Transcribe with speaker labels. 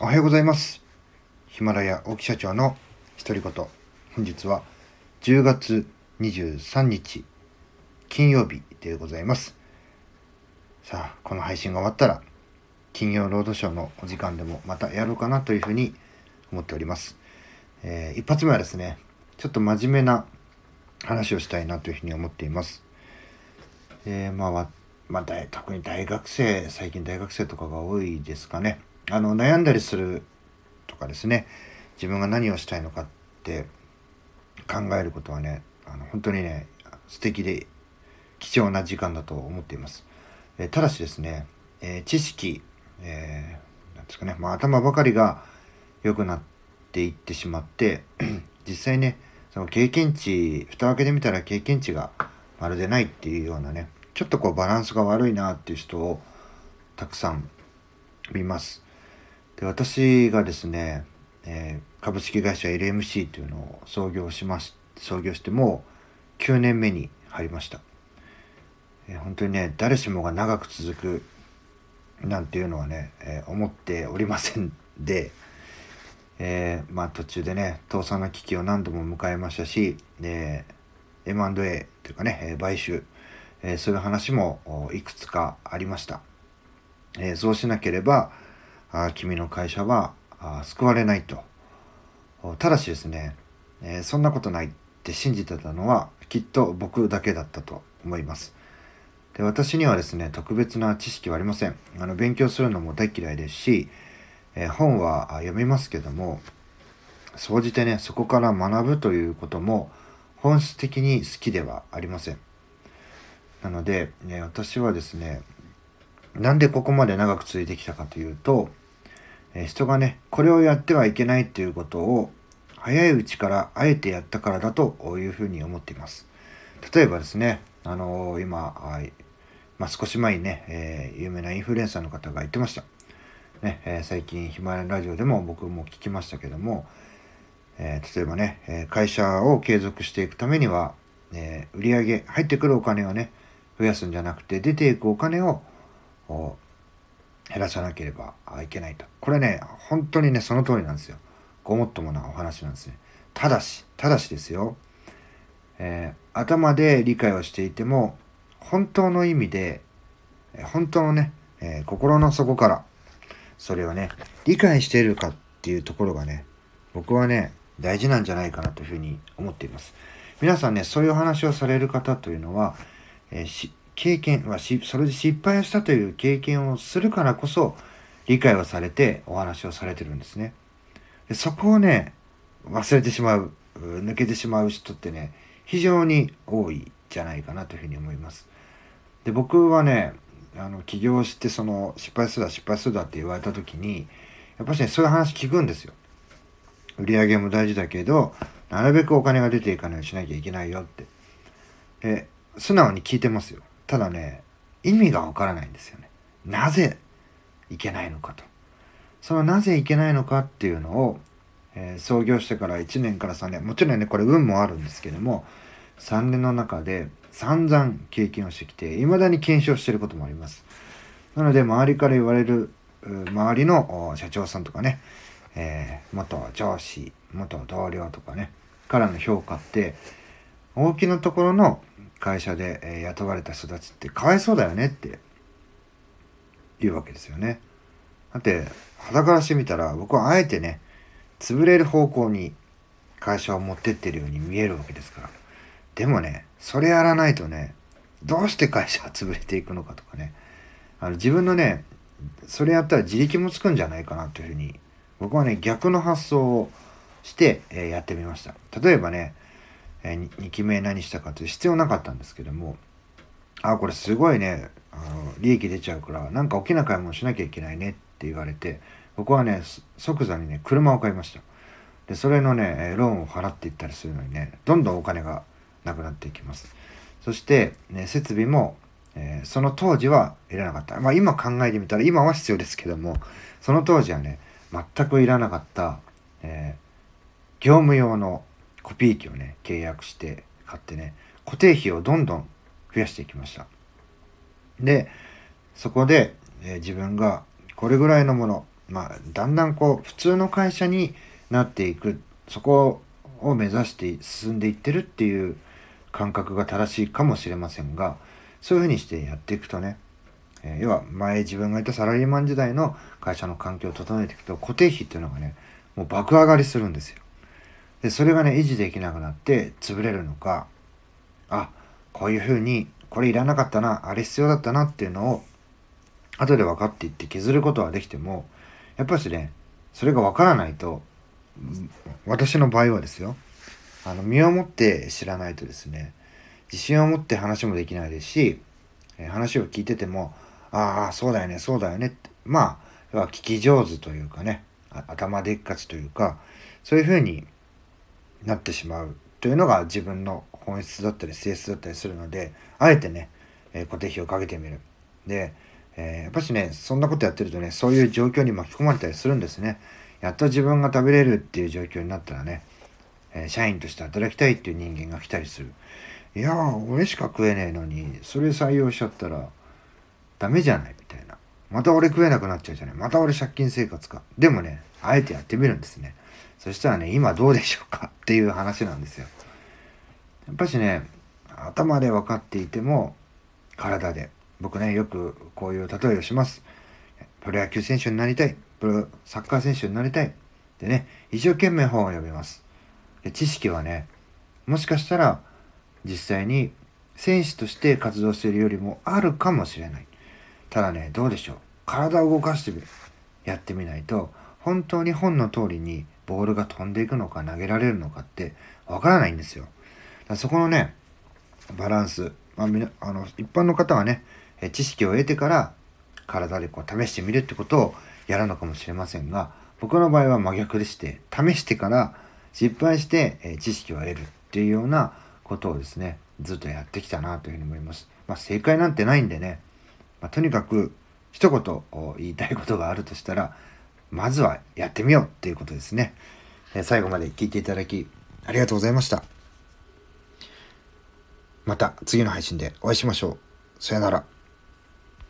Speaker 1: おはようございます。ヒマラヤ大木社長の独り言。本日は10月23日金曜日でございます。さあ、この配信が終わったら金曜ロードショーのお時間でもまたやろうかなというふうに思っております。えー一発目はですね、ちょっと真面目な話をしたいなというふうに思っています。えーまあ、まあ、特に大学生、最近大学生とかが多いですかね。あの、悩んだりするとかですね、自分が何をしたいのかって考えることはね、あの本当にね、素敵で貴重な時間だと思っています。えただしですね、えー知識、えーなんですかね、まあ、頭ばかりが良くなっていってしまって、実際ね、その経験値、蓋を開けてみたら経験値がまるでないっていうようなね、ちょっとこうバランスが悪いなっていう人をたくさん見ます。で、私がですね、えー株式会社 LMC というのを創業しまし、創業してもう9年目に入りました。えー本当にね、誰しもが長く続くなんていうのはね、えー思っておりませんで、えーまあ途中でね、倒産の危機を何度も迎えましたし、で M&A というかね、え買収、えーそういう話もいくつかありました。えーそうしなければ、あ君の会社はあ救われないと。ただしですね、えーそんなことないって信じてたのはきっと僕だけだったと思います。で私にはですね、特別な知識はありません。あの勉強するのも大嫌いですし、えー本は読みますけども、総じてね、そこから学ぶということも本質的に好きではありません。なので、ね、私はですね、なんでここまで長く続いてきたかというと、え人がね、これをやってはいけないっていうことを早いうちからあえてやったからだというふうに思っています。例えばですね、あのー今、あまあ、少し前にね、えー有名なインフルエンサーの方が言ってました。ね、えー最近ヒマラヤラジオでも僕も聞きましたけども、え例えばね、え会社を継続していくためには、えー売上入ってくるお金をね、増やすんじゃなくて、出ていくお金をお減らさなければいけないと。これね、本当にね、その通りなんですよ。ごもっともなお話なんですね。ただし、ただしですよ、えー頭で理解をしていても、本当の意味で、本当のね、えー心の底から、それをね、理解しているかっていうところがね、僕はね、大事なんじゃないかなというふうに思っています。皆さんね、そういうお話をされる方というのは、えー経験はし、それで失敗をしたという経験をするからこそ、理解をされてお話をされてるんですね。でそこをね、忘れてしまう、抜けてしまう人ってね、非常に多いじゃないかなというふうに思います。で、僕はね、あの、起業してその、失敗するだ、失敗するだって言われた時に、やっぱしね、そういう話聞くんですよ。売り上げも大事だけど、なるべくお金が出ていかないようにしなきゃいけないよって。え、素直に聞いてますよ。ただね、意味がわからないんですよね。なぜいけないのかと。そのなぜいけないのかっていうのを、えー創業してから1年から3年、もちろんね、これ運もあるんですけども、3年の中で散々経験をしてきて、未だに検証してることもあります。なので、周りから言われる、周りの社長さんとかね、えー元上司、元同僚とかね、からの評価って、大きなところの会社で、え雇われた人たちってかわいそうだよねって言うわけですよね。だって、肌からしてみたら、僕はあえてね、潰れる方向に会社を持ってってるように見えるわけですから。でもね、それやらないとね、どうして会社が潰れていくのかとかね、あの自分のね、それやったら自力もつくんじゃないかなというふうに、僕はね、逆の発想をして、えーやってみました。例えばね、えー、2期目何したかという必要なかったんですけども、あ、これすごいね、あの利益出ちゃうから、なんか大きな買い物しなきゃいけないねって言われて、僕はね、即座にね、車を買いました。で、それのね、ローンを払っていったりするのにね、どんどんお金がなくなっていきます。そして、ね、設備も、えーその当時はいらなかった。まあ今考えてみたら、今は必要ですけども、その当時はね、全くいらなかった、えー業務用のコピー機をね、契約して買ってね、固定費をどんどん増やしていきました。で、そこで、えー自分がこれぐらいのもの、まあ、だんだんこう普通の会社になっていくそこを目指して進んでいってるっていう感覚が正しいかもしれませんがそういうふうにしてやっていくとね、えー、要は前自分がいたサラリーマン時代の会社の環境を整えていくと固定費っていうのがねもう爆上がりするんですよ。でそれがね維持できなくなって潰れるのかあこういうふうにこれいらなかったなあれ必要だったなっていうのを後で分かっていって削ることはできてもやっぱしねそれが分からないと私の場合はですよあの身をもって知らないとですね自信を持って話もできないですし話を聞いててもああそうだよねそうだよねってまあ聞き上手というかね頭でっかちというかそういうふうになってしまうというのが自分の本質だったり性質だったりするのであえてね、え固定費をかけてみる。で、えー、やっぱしねそんなことやってるとねそういう状況に巻き込まれたりするんですね。やっと自分が食べれるっていう状況になったらね、えー、社員として働きたいっていう人間が来たりする。いや俺しか食えねえのにそれ採用しちゃったらダメじゃない。また俺食えなくなっちゃうじゃない。また俺借金生活か。でもねあえてやってみるんですね。そしたらね今どうでしょうか？っていう話なんですよ。やっぱしね頭で分かっていても体で。僕ねよくこういう例えをします。プロ野球選手になりたい。プロサッカー選手になりたい。でね一生懸命本を読みます。で知識はねもしかしたら実際に選手として活動しているよりもあるかもしれない。ただねどうでしょう。体を動かしてみる。やってみないと本当に本の通りにボールが飛んでいくのか投げられるのかってわからないんですよ。そこのねバランス、まあ、あの一般の方はね知識を得てから体でこう試してみるってことをやるのかもしれませんが僕の場合は真逆でして試してから失敗して、知識を得るっていうようなことをですねずっとやってきたなというふうに思います。まあ、正解なんてないんでね、まあ、とにかく一言言いたいことがあるとしたらまずはやってみようっていうことですね。え最後まで聞いていただきありがとうございました。また次の配信でお会いしましょう。さよなら。